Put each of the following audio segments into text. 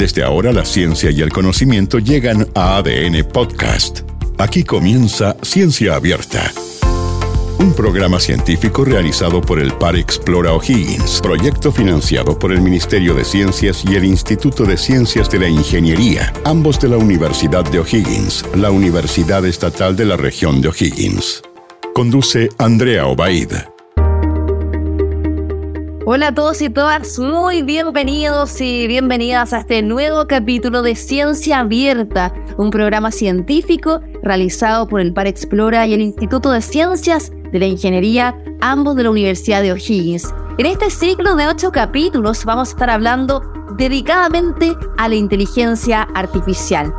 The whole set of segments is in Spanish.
Desde ahora la ciencia y el conocimiento llegan a ADN Podcast. Aquí comienza Ciencia Abierta. Un programa científico realizado por el Par Explora O'Higgins, proyecto financiado por el Ministerio de Ciencias y el Instituto de Ciencias de la Ingeniería, ambos de la Universidad de O'Higgins, la Universidad Estatal de la región de O'Higgins. Conduce Andrea Obaid. Hola a todos y todas, muy bienvenidos y bienvenidas a este nuevo capítulo de Ciencia Abierta, un programa científico realizado por el Par Explora y el Instituto de Ciencias de la Ingeniería, ambos de la Universidad de O'Higgins. En este ciclo de ocho capítulos vamos a estar hablando dedicadamente a la inteligencia artificial.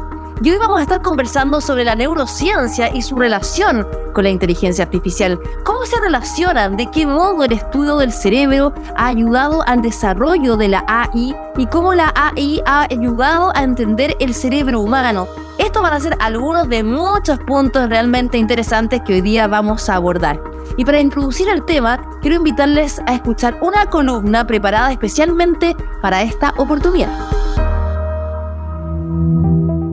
Y hoy vamos a estar conversando sobre la neurociencia y su relación con la inteligencia artificial. ¿Cómo se relacionan? ¿De qué modo el estudio del cerebro ha ayudado al desarrollo de la AI? ¿Y cómo la AI ha ayudado a entender el cerebro humano? Estos van a ser algunos de muchos puntos realmente interesantes que hoy día vamos a abordar. Y para introducir el tema, quiero invitarles a escuchar una columna preparada especialmente para esta oportunidad.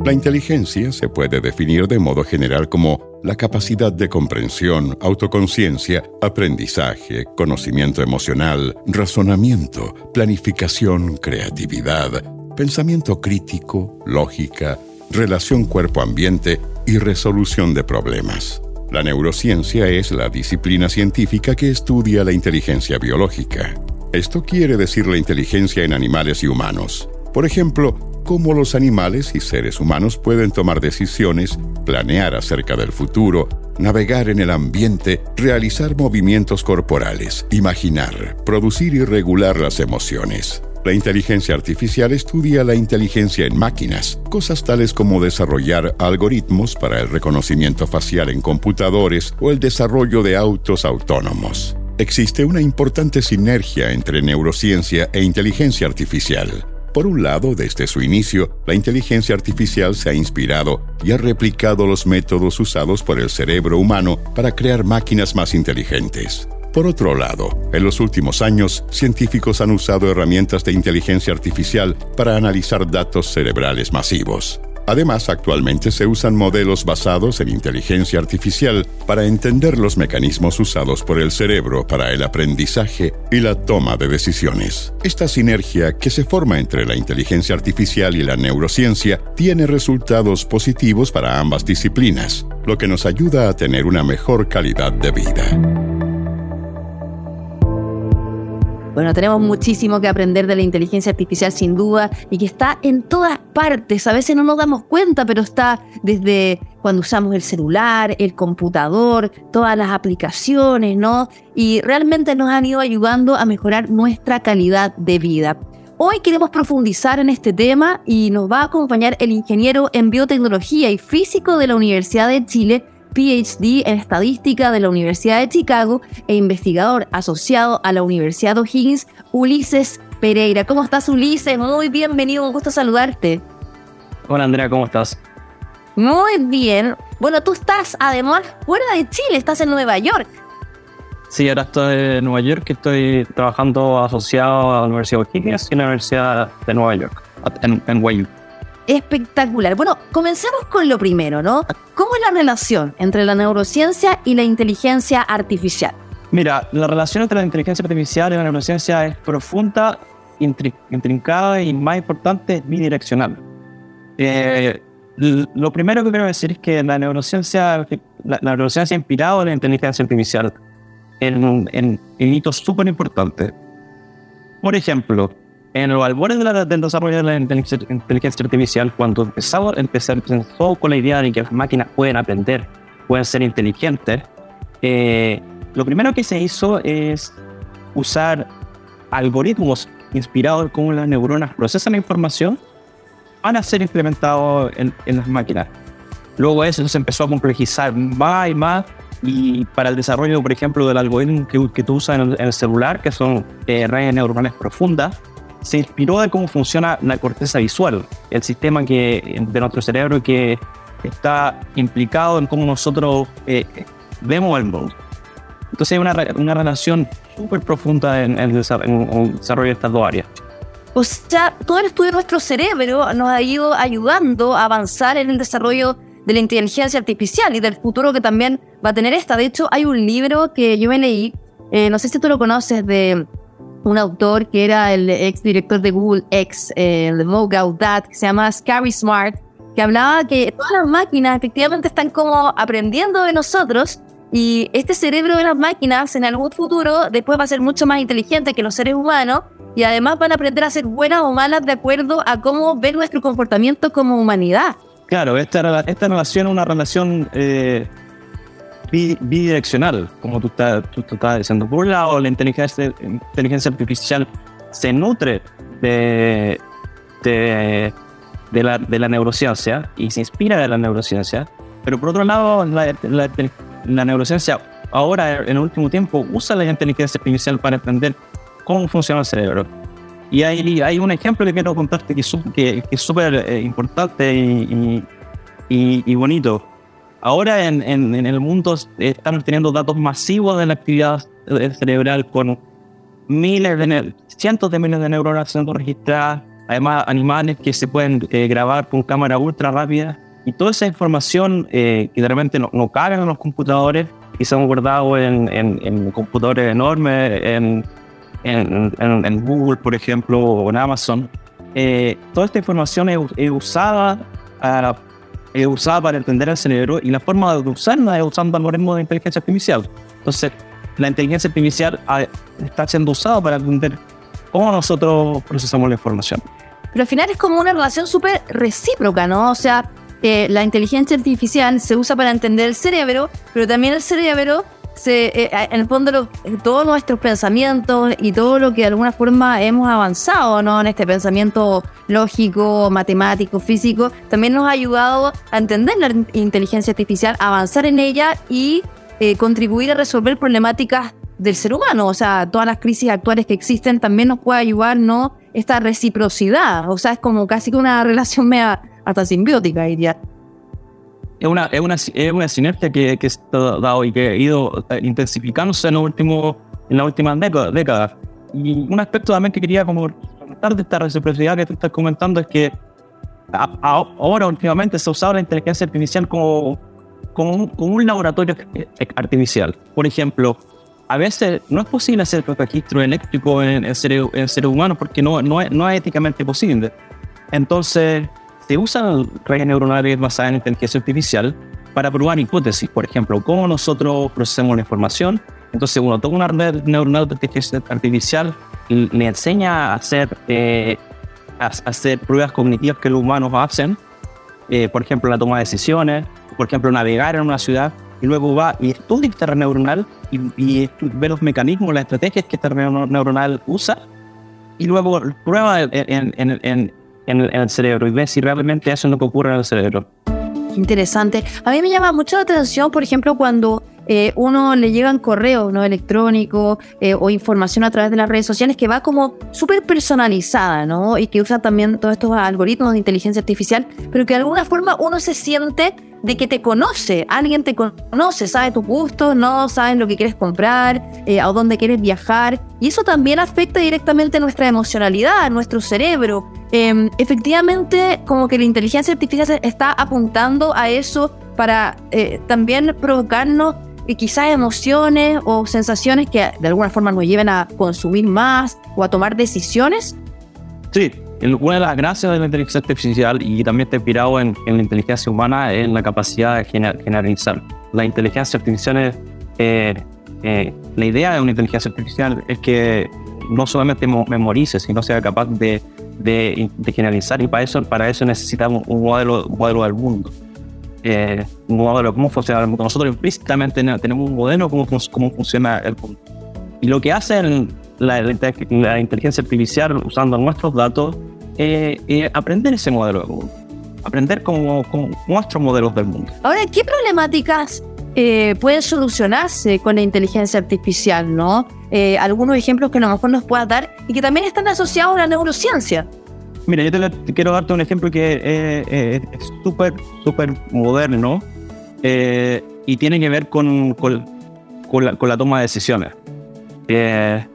La inteligencia se puede definir de modo general como la capacidad de comprensión, autoconciencia, aprendizaje, conocimiento emocional, razonamiento, planificación, creatividad, pensamiento crítico, lógica, relación cuerpo-ambiente y resolución de problemas. La neurociencia es la disciplina científica que estudia la inteligencia biológica. Esto quiere decir la inteligencia en animales y humanos. Por ejemplo, cómo los animales y seres humanos pueden tomar decisiones, planear acerca del futuro, navegar en el ambiente, realizar movimientos corporales, imaginar, producir y regular las emociones. La inteligencia artificial estudia la inteligencia en máquinas, cosas tales como desarrollar algoritmos para el reconocimiento facial en computadores o el desarrollo de autos autónomos. Existe una importante sinergia entre neurociencia e inteligencia artificial. Por un lado, desde su inicio, la inteligencia artificial se ha inspirado y ha replicado los métodos usados por el cerebro humano para crear máquinas más inteligentes. Por otro lado, en los últimos años, científicos han usado herramientas de inteligencia artificial para analizar datos cerebrales masivos. Además, actualmente se usan modelos basados en inteligencia artificial para entender los mecanismos usados por el cerebro para el aprendizaje y la toma de decisiones. Esta sinergia que se forma entre la inteligencia artificial y la neurociencia tiene resultados positivos para ambas disciplinas, lo que nos ayuda a tener una mejor calidad de vida. Bueno, tenemos muchísimo que aprender de la inteligencia artificial sin duda y que está en todas partes. A veces no nos damos cuenta, pero está desde cuando usamos el celular, el computador, todas las aplicaciones, ¿no? Y realmente nos han ido ayudando a mejorar nuestra calidad de vida. Hoy queremos profundizar en este tema y nos va a acompañar el ingeniero en biotecnología y físico de la Universidad de Chile, PhD en estadística de la Universidad de Chicago e investigador asociado a la Universidad de O'Higgins, Ulises Pereira. ¿Cómo estás, Ulises? Muy bienvenido, un gusto saludarte. Hola, Andrea, ¿cómo estás? Muy bien. Bueno, tú estás además fuera de Chile, estás en Nueva York. Sí, ahora estoy en Nueva York, estoy trabajando asociado a la Universidad de O'Higgins y la Universidad de Nueva York, en, en Wayne espectacular. Bueno, comencemos con lo primero, ¿no? ¿Cómo es la relación entre la neurociencia y la inteligencia artificial? Mira, la relación entre la inteligencia artificial y la neurociencia es profunda, intrincada y más importante, es bidireccional. Eh, lo primero que quiero decir es que la neurociencia, la, neurociencia ha inspirado a la inteligencia artificial en, en, en hitos súper importantes. Por ejemplo, en los albores del desarrollo de la inteligencia, artificial, cuando empezamos, empezó con la idea de que las máquinas pueden aprender, pueden ser inteligentes, eh, lo primero que se hizo es usar algoritmos inspirados en cómo las neuronas procesan la información para ser implementados en, las máquinas. Luego eso se empezó a complejizar más y más y para el desarrollo, por ejemplo, del algoritmo que, tú usas en el, celular, que son eh, redes neuronales profundas, se inspiró de cómo funciona la corteza visual, el sistema que, de nuestro cerebro que está implicado en cómo nosotros eh, vemos el mundo. Entonces hay una, una relación súper profunda en, el desarrollo de estas dos áreas. O sea, todo el estudio de nuestro cerebro nos ha ido ayudando a avanzar en el desarrollo de la inteligencia artificial y del futuro que también va a tener esta. De hecho, hay un libro que yo me leí, eh, no sé si tú lo conoces, de un autor que era el ex director de Google X, eh, el que se llama Scary Smart, que hablaba que todas las máquinas efectivamente están como aprendiendo de nosotros y este cerebro de las máquinas en algún futuro después va a ser mucho más inteligente que los seres humanos y además van a aprender a ser buenas o malas de acuerdo a cómo ver nuestro comportamiento como humanidad. Claro, esta, esta relación es una relación eh, bidireccional, como tú, estás, tú, estás diciendo. Por un lado, la inteligencia, inteligencia artificial se nutre de, de, de, la, de la neurociencia y se inspira de la neurociencia, pero por otro lado, la, la, la neurociencia ahora, en el último tiempo, usa la inteligencia artificial para entender cómo funciona el cerebro. Y hay, hay un ejemplo que quiero contarte que, que, es súper eh, importante y, y, y, bonito. Ahora en, en, el mundo están teniendo datos masivos de la actividad cerebral con miles de cientos de miles de neuronas siendo registradas, además animales que se pueden eh, grabar con cámara ultra rápida. Y toda esa información eh, que de repente no, no en los computadores y se han guardado en, en computadores enormes, en en, Google, por ejemplo, o en Amazon, eh, toda esta información es, usada para, es usada para entender el cerebro y la forma de usarla es usando algoritmos de inteligencia artificial. Entonces, la inteligencia artificial ah, está siendo usada para entender cómo nosotros procesamos la información. Pero al final es como una relación súper recíproca, ¿no? O sea, eh, la inteligencia artificial se usa para entender el cerebro, pero también el cerebro eh, en el fondo todos nuestros pensamientos y todo lo que de alguna forma hemos avanzado ¿no? en este pensamiento lógico, matemático, físico, también nos ha ayudado a entender la inteligencia artificial, avanzar en ella y eh, contribuir a resolver problemáticas del ser humano. O sea, todas las crisis actuales que existen también nos puede ayudar ¿no? esta reciprocidad. O sea, es como casi que una relación media hasta simbiótica, diría es una, es una, es una sinergia que, que se ha dado y que ha ido eh, intensificándose en, los últimos, en las últimas décadas. Y un aspecto también que quería como comentar de esta reciprocidad que tú estás comentando es que ahora últimamente se ha usado la inteligencia artificial como, como, un, como un laboratorio artificial. Por ejemplo, a veces no es posible hacer registro eléctrico en, en, seres, en humanos porque no, no, es, no es éticamente posible. Entonces, se usan redes neuronales basadas en inteligencia artificial para probar hipótesis. Por ejemplo, cómo nosotros procesamos la información. Entonces, uno toma una red neuronal de inteligencia artificial y le enseña a hacer, eh, a hacer pruebas cognitivas que los humanos hacen. Eh, por ejemplo, la toma de decisiones, por ejemplo, navegar en una ciudad. Y luego va y estudia esta red neuronal y, y ve los mecanismos, las estrategias que esta red neuronal usa. Y luego prueba en, en, en en el, cerebro y ver si realmente eso es lo que ocurre en el cerebro. Interesante. A mí me llama mucho la atención, por ejemplo, cuando eh, uno le llegan correos ¿no? electrónicos eh, o información a través de las redes sociales que va como súper personalizada, ¿no? Y que usa también todos estos algoritmos de inteligencia artificial, pero que de alguna forma uno se siente de que te conoce, alguien te conoce, sabe tus gustos, no saben lo que quieres comprar, eh, a dónde quieres viajar, y eso también afecta directamente nuestra emocionalidad, nuestro cerebro. Em, efectivamente, como que la inteligencia artificial está apuntando a eso para eh, también provocarnos eh, quizás emociones o sensaciones que de alguna forma nos lleven a consumir más o a tomar decisiones. Sí, una de las gracias de la inteligencia artificial y también está inspirado en, la inteligencia humana es la capacidad de generalizar. La inteligencia artificial eh, la idea de una inteligencia artificial es que no solamente memorice, sino sea capaz de, de, generalizar y para eso, para eso necesitamos un modelo, modelo del mundo. Eh, un modelo de cómo funciona el mundo. Nosotros implícitamente tenemos un modelo de cómo, cómo funciona el mundo. Y lo que hacen la, la, inteligencia artificial usando nuestros datos, eh, eh, aprender ese modelo del mundo, aprender como, nuestros modelos del mundo. Ahora, ¿qué problemáticas eh, pueden solucionarse con la inteligencia artificial? ¿no? Eh, algunos ejemplos que a lo mejor nos puedas dar y que también están asociados a la neurociencia. Mira, yo te, quiero darte un ejemplo que es súper, súper moderno y tiene que ver con, con, la, con, la, toma de decisiones. el,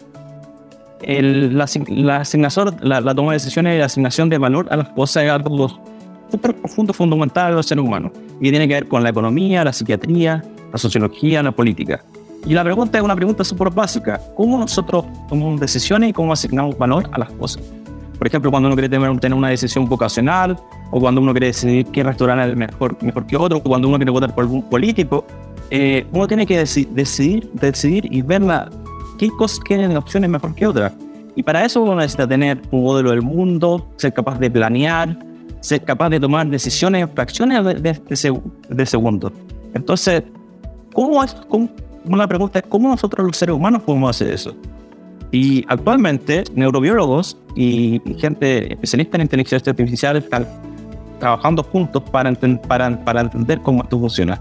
la, la, asignación, la, la, toma de decisiones y la asignación de valor a las cosas es algo súper profundo, fundamental de los seres humanos. Y tiene que ver con la economía, la psiquiatría, la sociología, la política. Y la pregunta es una pregunta súper básica. ¿Cómo nosotros tomamos decisiones y cómo asignamos valor a las cosas? Por ejemplo, cuando uno quiere tener una decisión vocacional, o cuando uno quiere decidir qué restaurante es mejor, mejor que otro, o cuando uno quiere votar por algún político, eh, uno tiene que decidir, decidir y ver qué cosas tienen opciones mejor que otras. Y para eso uno necesita tener un modelo del mundo, ser capaz de planear, ser capaz de tomar decisiones, fracciones de, de, de, de. Entonces, ¿cómo, es, cómo, la pregunta es, ¿cómo nosotros los seres humanos podemos hacer eso? Y actualmente, neurobiólogos y gente especialista en inteligencia artificial están trabajando juntos para, para, para entender cómo esto funciona.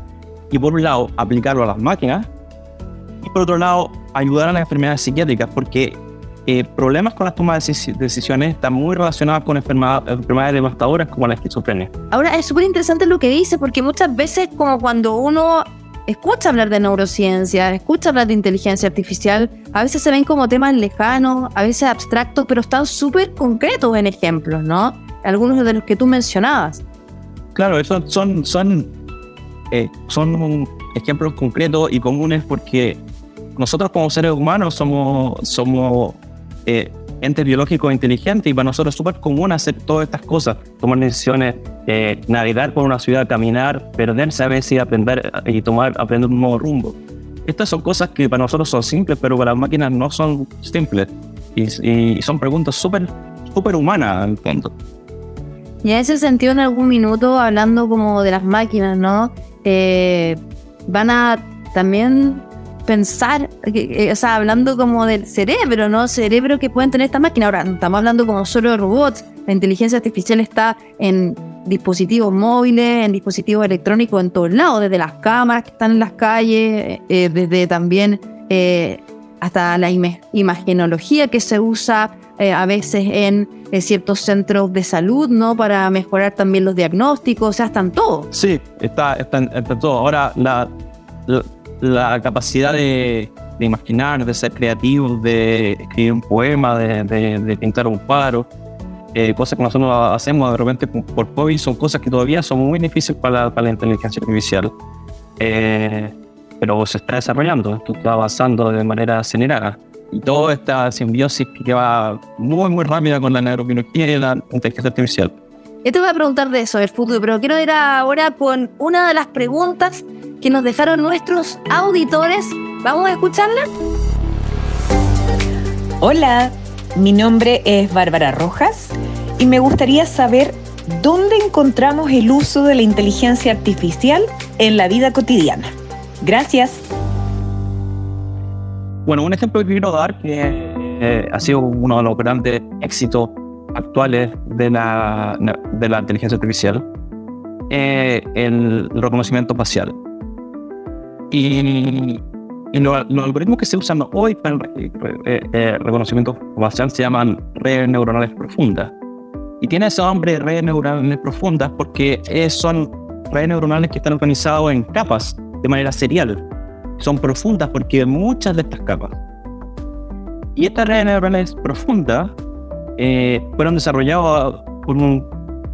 Y por un lado, aplicarlo a las máquinas, y por otro lado, ayudar a las enfermedades psiquiátricas, porque eh, problemas con las tomas de decisiones están muy relacionados con enfermedades, enfermedades devastadoras como la esquizofrenia. Ahora, es súper interesante lo que dice, porque muchas veces, como cuando uno escucha hablar de neurociencia, escucha hablar de inteligencia artificial, a veces se ven como temas lejanos, a veces abstractos, pero están súper concretos en ejemplos, ¿no? Algunos de los que tú mencionabas. Claro, esos son, son, eh, son ejemplos concretos y comunes porque nosotros como seres humanos somos, somos eh, entes biológicos inteligentes y para nosotros es súper común hacer todas estas cosas, tomar decisiones, eh, navegar por una ciudad, caminar, perderse a veces y aprender y tomar, aprender un nuevo rumbo. Estas son cosas que para nosotros son simples, pero para las máquinas no son simples y, son preguntas súper super humanas el fondo. Y en ese sentido, en algún minuto, hablando como de las máquinas, ¿no? Eh, van a también pensar, eh, o sea, hablando como del cerebro, ¿no? Cerebro que pueden tener estas máquinas. Ahora, estamos hablando como solo de robots. La inteligencia artificial está en dispositivos móviles, en dispositivos electrónicos en todos lados, desde las cámaras que están en las calles, eh, desde también eh, hasta la imagenología que se usa a veces en ciertos centros de salud, ¿no? Para mejorar también los diagnósticos, o sea, están todos. Sí, está, está, está todo. Ahora, la capacidad de, imaginar, de ser creativos, de escribir un poema, de, pintar un cuadro, eh, cosas que nosotros hacemos de repente por hobby, son cosas que todavía son muy difíciles para, la inteligencia artificial. Eh, pero se está desarrollando, esto está avanzando de manera acelerada. Y toda esta simbiosis que va muy, muy rápida con la neurobiología y la inteligencia artificial. Yo te voy a preguntar de eso, del futuro, pero quiero ir ahora con una de las preguntas que nos dejaron nuestros auditores. ¿Vamos a escucharla? Hola, mi nombre es Bárbara Rojas y me gustaría saber dónde encontramos el uso de la inteligencia artificial en la vida cotidiana. Gracias. Bueno, un ejemplo que quiero dar que eh, ha sido uno de los grandes éxitos actuales de la, de la inteligencia artificial, eh, el reconocimiento facial. Y, los, algoritmos que se usan hoy para el eh, eh, reconocimiento facial se llaman redes neuronales profundas. Y tiene ese nombre de redes neuronales profundas porque son redes neuronales que están organizadas en capas de manera serial. Son profundas porque muchas de estas capas. Y estas redes neuronales profundas eh, fueron desarrolladas por un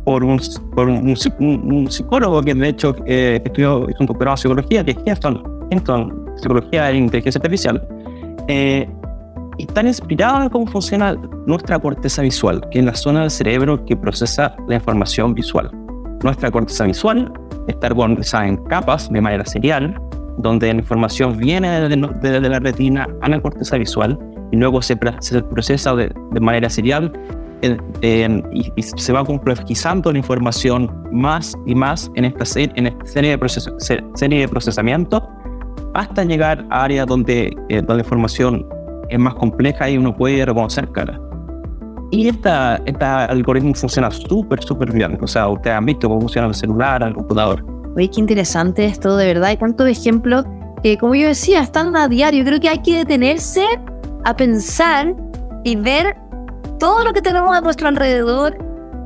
por un, por un, psicólogo que de hecho eh, estudió un doctorado en psicología, que es Heston, Heston Psicología e Inteligencia Artificial, eh, están inspirados en cómo funciona nuestra corteza visual, que es la zona del cerebro que procesa la información visual. Nuestra corteza visual está organizada en capas de manera serial, donde la información viene desde, de, la retina a la corteza visual y luego se, se procesa de, de manera serial y, se va complejizando la información más y más en esta, en esta serie, de serie de procesamiento hasta llegar a áreas donde, eh, donde la información es más compleja y uno puede reconocer cara. Y esta, este algoritmo funciona súper, súper bien. O sea, ustedes han visto cómo funciona el celular, el computador. Oye, qué interesante esto, de verdad. Y cuántos ejemplos que, como yo decía, están a diario. Creo que hay que detenerse a pensar y ver todo lo que tenemos a nuestro alrededor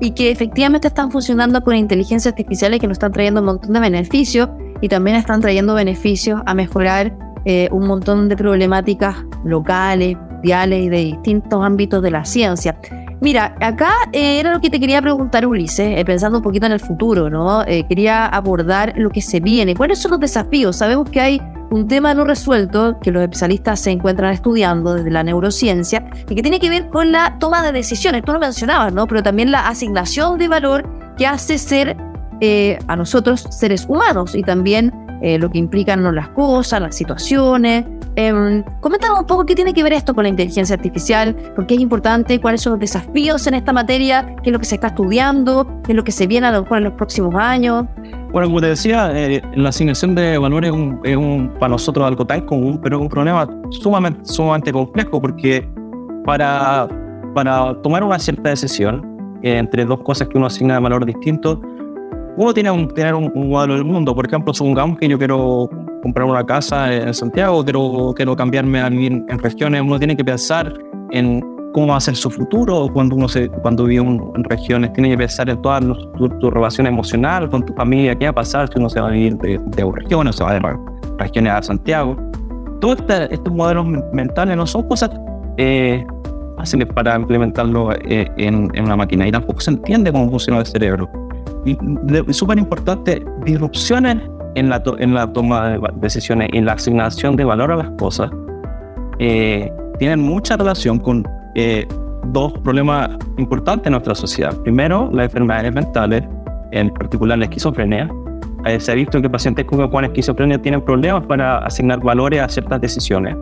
y que efectivamente están funcionando con inteligencia artificial y que nos están trayendo un montón de beneficios y también están trayendo beneficios a mejorar eh, un montón de problemáticas locales, mundiales y de distintos ámbitos de la ciencia. Mira, acá eh, era lo que te quería preguntar, Ulises, eh, pensando un poquito en el futuro, ¿no? Eh, quería abordar lo que se viene. ¿Cuáles son los desafíos? Sabemos que hay un tema no resuelto que los especialistas se encuentran estudiando desde la neurociencia y que tiene que ver con la toma de decisiones. Tú lo mencionabas, ¿no? Pero también la asignación de valor que hace ser a nosotros seres humanos y también lo que implican las cosas, las situaciones, Eh, coméntanos un poco qué tiene que ver esto con la inteligencia artificial, por qué es importante, cuáles son los desafíos en esta materia, qué es lo que se está estudiando, qué es lo que se viene a lo mejor en los próximos años. Bueno, como te decía, eh, la asignación de valores es, un, es un, para nosotros algo tan común, pero es un problema sumamente, sumamente complejo porque para, para tomar una cierta decisión eh, entre dos cosas que uno asigna de valor distinto, uno tiene que tener un, un modelo del mundo. Por ejemplo, supongamos que yo quiero comprar una casa en Santiago, quiero, quiero cambiarme a vivir en regiones, uno tiene que pensar en cómo va a ser su futuro cuando uno se, cuando vive en regiones, tiene que pensar en toda tu, tu, relación emocional con tu familia, qué va a pasar si uno se va a vivir de, de regiones, se va de regiones a Santiago. Todos este, estos modelos mentales no son cosas eh, fáciles para implementarlo eh, en, en, una máquina y tampoco se entiende cómo funciona el cerebro. Súper importante, disrupciones en la, en la toma de decisiones y la asignación de valor a las cosas eh, tienen mucha relación con eh, dos problemas importantes en nuestra sociedad. Primero, las enfermedades mentales, en particular la esquizofrenia. Eh, se ha visto que pacientes con esquizofrenia tienen problemas para asignar valores a ciertas decisiones.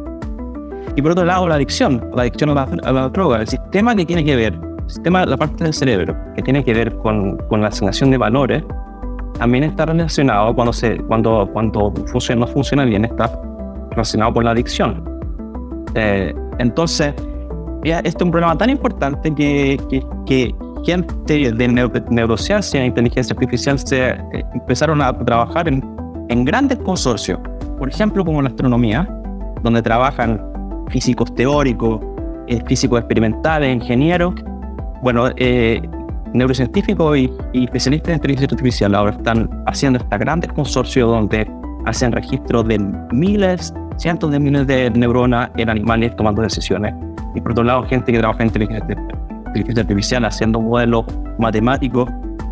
Y por otro lado, la adicción, la adicción a la, a la droga, el sistema que tiene que ver, sistema, la parte del cerebro que tiene que ver con, con la asignación de valores, también está relacionado cuando, se, cuando, cuando funciona, no funciona bien, está relacionado con la adicción. Eh, entonces, este es un problema tan importante que, que, que gente de neurociencia e inteligencia artificial se eh, empezaron a trabajar en, en grandes consorcios, por ejemplo, como la astronomía, donde trabajan físicos teóricos, eh, físicos experimentales, ingenieros. Bueno, eh, neurocientíficos y, y, especialistas en inteligencia artificial ahora están haciendo este grandes consorcios donde hacen registro de miles, cientos de miles de neuronas en animales tomando decisiones. Y por otro lado, gente que trabaja en inteligencia, inteligencia artificial haciendo modelos matemáticos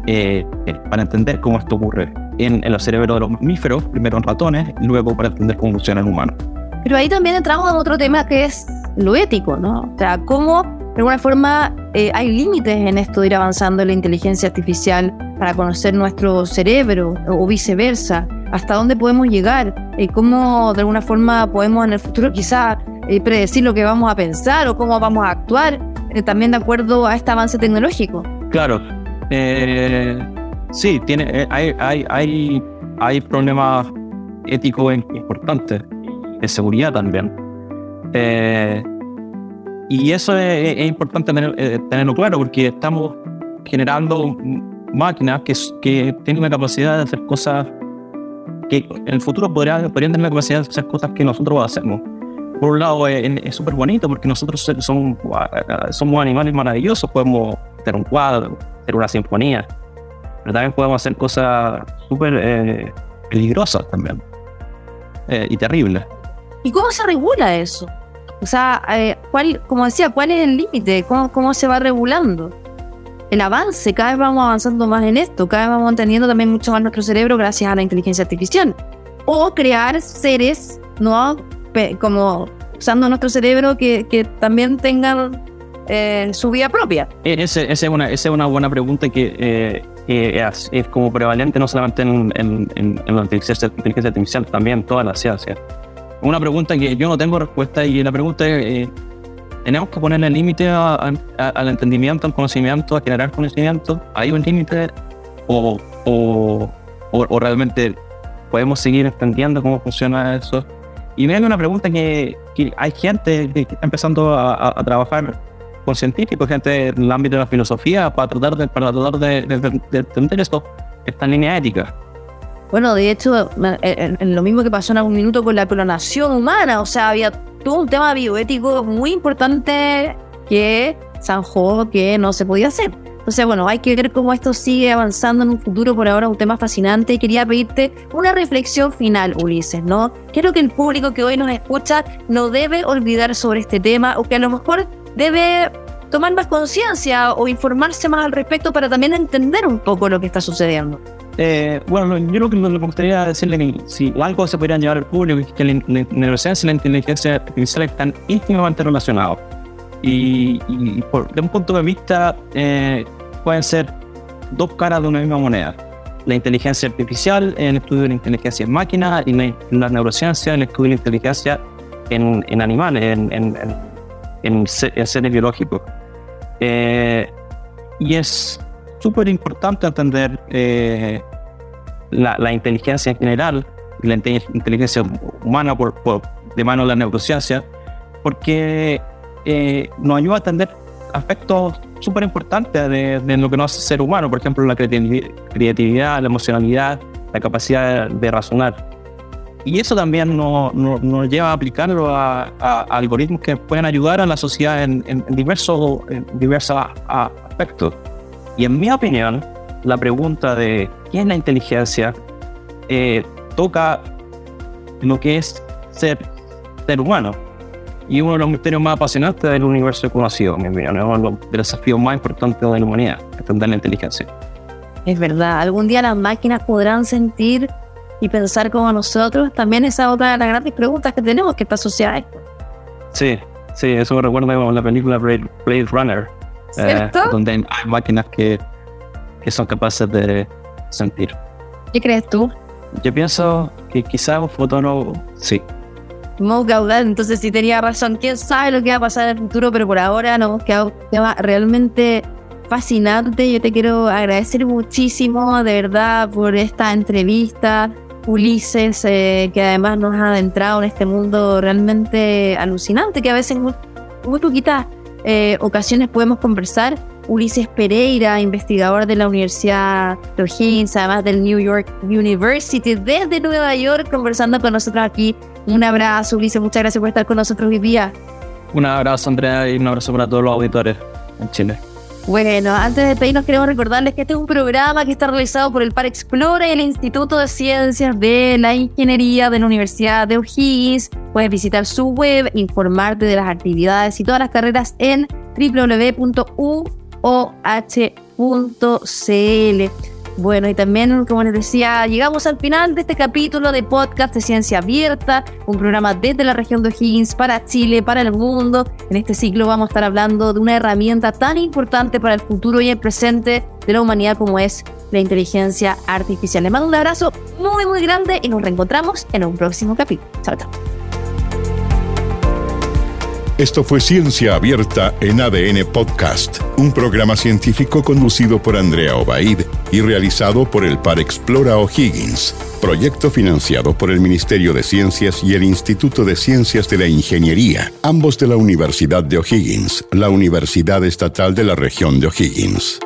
eh, eh, para entender cómo esto ocurre en, en los cerebros de los mamíferos, primero en ratones, y luego para entender cómo funciona el humano. Pero ahí también entramos en otro tema que es lo ético, ¿no? O sea, cómo de alguna forma eh, hay límites en esto de ir avanzando en la inteligencia artificial para conocer nuestro cerebro o viceversa. ¿Hasta dónde podemos llegar? Eh, ¿Cómo de alguna forma podemos en el futuro quizá eh, predecir lo que vamos a pensar o cómo vamos a actuar eh, también de acuerdo a este avance tecnológico? Claro. sí, tiene, hay, hay, hay, problemas éticos importantes, de seguridad también. Y eso es, importante eh, tenerlo claro porque estamos generando máquinas que, que tienen la capacidad de hacer cosas que en el futuro podrían, podrían tener la capacidad de hacer cosas que nosotros hacemos. Por un lado es súper bonito porque nosotros somos, somos animales maravillosos, podemos hacer un cuadro, hacer una sinfonía, pero también podemos hacer cosas súper eh, peligrosas también eh, y terribles. ¿Y cómo se regula eso? O sea, eh, ¿cuál, como decía, ¿cuál es el límite? ¿Cómo, ¿Cómo se va regulando? El avance, cada vez vamos avanzando más en esto, cada vez vamos entendiendo también mucho más nuestro cerebro gracias a la inteligencia artificial. O crear seres, ¿no? Como usando nuestro cerebro que, que también tengan eh, su vida propia. Esa es una, una buena pregunta que, eh, que es, es, como prevalente no solamente en, en, en, en la inteligencia, artificial, también en toda la ciencia una pregunta que yo no tengo respuesta y la pregunta es, eh, ¿tenemos que ponerle límite al entendimiento, al conocimiento, a generar conocimiento? ¿Hay un límite o, o, o, o, realmente podemos seguir entendiendo cómo funciona eso? Y me una pregunta que, que, hay gente que está empezando a, a, a, trabajar con científicos, gente en el ámbito de la filosofía, para tratar de, para tratar de, de, de entender esto, esta línea ética. Bueno, de hecho, en lo mismo que pasó en algún minuto con la clonación humana, o sea, había todo un tema bioético muy importante que zanjó que no se podía hacer. Entonces, bueno, hay que ver cómo esto sigue avanzando en un futuro. Por ahora, un tema fascinante. Y quería pedirte una reflexión final, Ulises, ¿no? Quiero que el público que hoy nos escucha no debe olvidar sobre este tema o que a lo mejor debe tomar más conciencia o informarse más al respecto para también entender un poco lo que está sucediendo. Eh, bueno, yo lo que me gustaría decirle que si algo se podrían llevar al público es que la, neurociencia y la inteligencia artificial están íntimamente relacionados. Y, por, de un punto de vista eh, pueden ser dos caras de una misma moneda. La inteligencia artificial el estudio de la inteligencia en máquinas y la, neurociencia en el estudio de la inteligencia en, en animales, en, en, en, seres biológicos. Eh, y es súper importante entender eh, la, inteligencia en general, la inteligencia humana por, de mano de la neurociencia, porque eh, nos ayuda a entender aspectos súper importantes de, lo que nos hace ser humano, por ejemplo, la creatividad, la emocionalidad, la capacidad de, razonar. Y eso también nos, lleva a aplicarlo a, algoritmos que pueden ayudar a la sociedad en, diversos, en diversos aspectos. Y en mi opinión, la pregunta de qué es la inteligencia eh, toca lo que es ser ser humano. Y uno de los misterios más apasionantes del universo conocido, mi opinión, es uno de los desafíos más importantes de la humanidad, entender la inteligencia. Es verdad, algún día las máquinas podrán sentir y pensar como nosotros. También esa es otra de las grandes preguntas que tenemos que está asociada a esto. Sí, sí, eso me recuerda a la película Blade Runner, eh, donde hay máquinas que, que son capaces de sentir. ¿Qué crees tú? Yo pienso que quizás un fotógrafo, sí. Mo caudal, entonces sí tenía razón. Quién sabe lo que va a pasar en el futuro, pero por ahora nos quedado un tema realmente fascinante. Yo te quiero agradecer muchísimo, de verdad, por esta entrevista. Ulises, eh, que además nos ha adentrado en este mundo realmente alucinante, que a veces muy, muy poquitas eh, ocasiones podemos conversar. Ulises Pereira, investigador de la Universidad de O'Higgins, además del New York University, desde Nueva York, conversando con nosotros aquí. Un abrazo, Ulises, muchas gracias por estar con nosotros hoy día. Un abrazo, Andrea, y un abrazo para todos los auditores en Chile. Bueno, antes de despedirnos queremos recordarles que este es un programa que está realizado por el Par Explora y el Instituto de Ciencias de la Ingeniería de la Universidad de O'Higgins. Puedes visitar su web, informarte de las actividades y todas las carreras en www.uoh.cl. Bueno, y también, como les decía, llegamos al final de este capítulo de podcast de Ciencia Abierta, un programa desde la región de O'Higgins para Chile, para el mundo. En este ciclo vamos a estar hablando de una herramienta tan importante para el futuro y el presente de la humanidad como es la inteligencia artificial. Les mando un abrazo muy, muy grande y nos reencontramos en un próximo capítulo. Chao, chao. Esto fue Ciencia Abierta en ADN Podcast, un programa científico conducido por Andrea Obaid y realizado por el Par Explora O'Higgins, proyecto financiado por el Ministerio de Ciencias y el Instituto de Ciencias de la Ingeniería, ambos de la Universidad de O'Higgins, la Universidad Estatal de la región de O'Higgins.